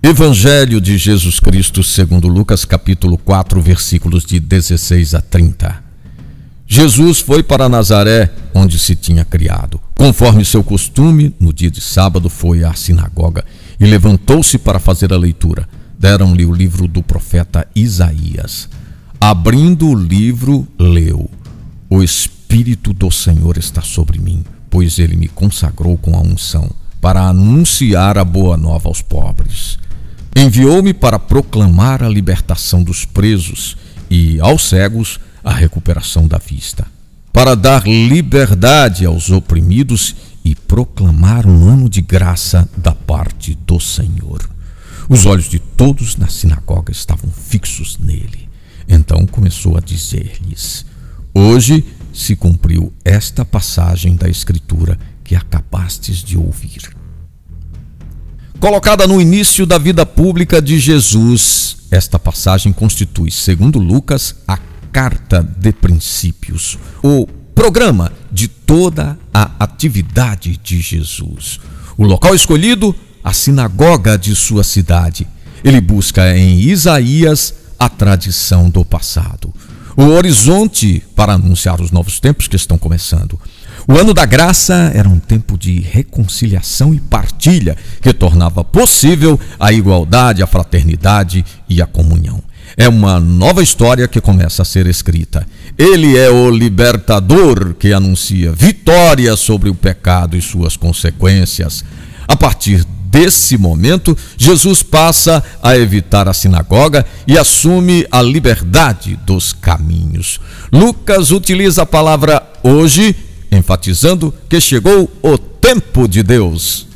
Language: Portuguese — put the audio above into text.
Evangelho de Jesus Cristo, segundo Lucas, capítulo 4, versículos de 16 a 30. Jesus foi para Nazaré, onde se tinha criado. Conforme seu costume, no dia de sábado foi à sinagoga e levantou-se para fazer a leitura. Deram-lhe o livro do profeta Isaías. Abrindo o livro, leu: O Espírito do Senhor está sobre mim, pois ele me consagrou com a unção para anunciar a boa nova aos pobres Enviou-me para proclamar a libertação dos presos e, aos cegos, a recuperação da vista, para dar liberdade aos oprimidos e proclamar um ano de graça da parte do Senhor. Os olhos de todos na sinagoga estavam fixos nele. Então começou a dizer-lhes: Hoje se cumpriu esta passagem da Escritura que acabastes de ouvir colocada no início da vida pública de Jesus. Esta passagem constitui, segundo Lucas, a carta de princípios, o programa de toda a atividade de Jesus. O local escolhido, a sinagoga de sua cidade. Ele busca em Isaías a tradição do passado, o horizonte para anunciar os novos tempos que estão começando. O ano da graça era um tempo de reconciliação e partilha que tornava possível a igualdade, a fraternidade e a comunhão. É uma nova história que começa a ser escrita. Ele é o libertador que anuncia vitória sobre o pecado e suas consequências. A partir desse momento, Jesus passa a evitar a sinagoga e assume a liberdade dos caminhos. Lucas utiliza a palavra hoje enfatizando que chegou o tempo de Deus.